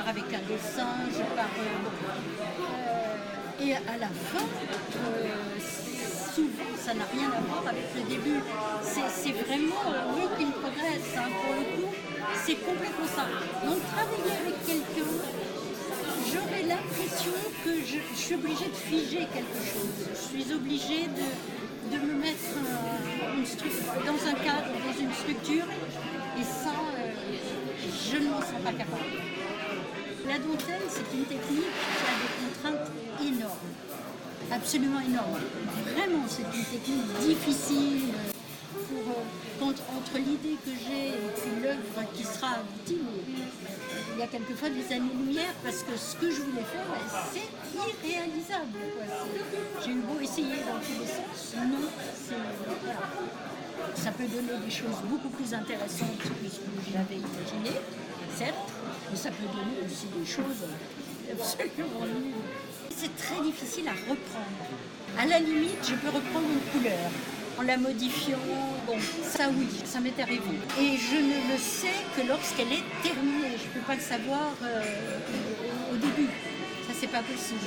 pars avec un dessin, je pars. euh, et à la fin, euh, souvent, ça n'a rien à voir avec le début. C'est vraiment euh, work in progress, hein, pour le coup. C'est complètement ça. Donc, travailler avec quelqu'un, j'aurais l'impression que je, je suis obligée de figer quelque chose. Je suis obligée de, me mettre euh, une dans un cadre, dans une structure. Et ça, euh, je ne m'en sens pas capable. La dentelle, c'est une technique qui a des contraintes énormes. Absolument énormes. Vraiment, c'est une technique difficile. Pour, euh, entre l'idée que j'ai et l'œuvre qui sera aboutie, il y a quelquefois des années-lumière parce que ce que je voulais faire, ben, c'est irréalisable. J'ai eu beau essayer dans tous les sens, non, c'est- voilà. Ça peut donner des choses beaucoup plus intéressantes que ce que j'avais imaginé, certes, mais ça peut donner aussi des choses absolument nulles. C'est très difficile à reprendre. À la limite, je peux reprendre une couleur en la modifiant. Bon, ça oui, ça m'est arrivé. Et je ne le sais que lorsqu'elle est terminée. Je ne peux pas le savoir euh, au début. Ça, c'est pas possible.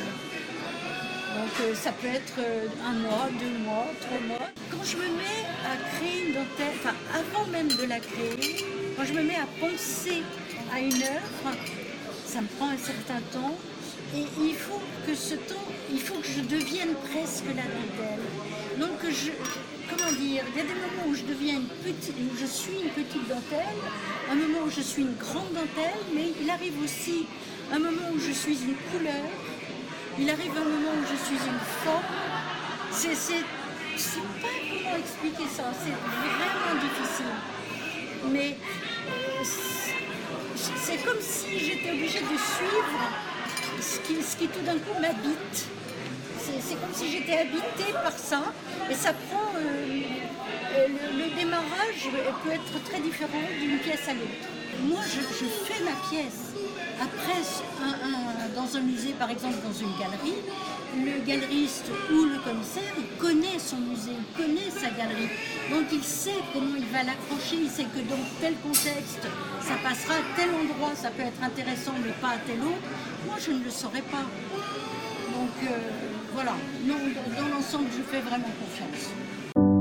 Donc euh, ça peut être euh, un mois, deux mois, trois mois. Quand je me mets créer une dentelle, enfin avant même de la créer, quand je me mets à penser à une œuvre, ça me prend un certain temps. Et il faut que ce temps, il faut que je devienne presque la dentelle. Donc je, comment dire, il y a des moments où je deviens une petite, où je suis une petite dentelle, un moment où je suis une grande dentelle, mais il arrive aussi un moment où je suis une couleur, il arrive un moment où je suis une forme. C'est, je sais pas comment expliquer ça. C'est vraiment difficile. Mais euh, c'est, comme si j'étais obligée de suivre ce qui, ce qui tout d'un coup m'habite. C'est, comme si j'étais habitée par ça. Et ça prend. euh, euh, le, démarrage peut être très différent d'une pièce à l'autre. Moi, je fais ma pièce. Après, dans un musée, par exemple, dans une galerie, le galeriste ou le commissaire, il connaît son musée, il connaît sa galerie. Donc il sait comment il va l'accrocher, il sait que dans tel contexte, ça passera à tel endroit, ça peut être intéressant, mais pas à tel autre. Moi, je ne le saurais pas. Donc euh, voilà, non, dans l'ensemble, je fais vraiment confiance.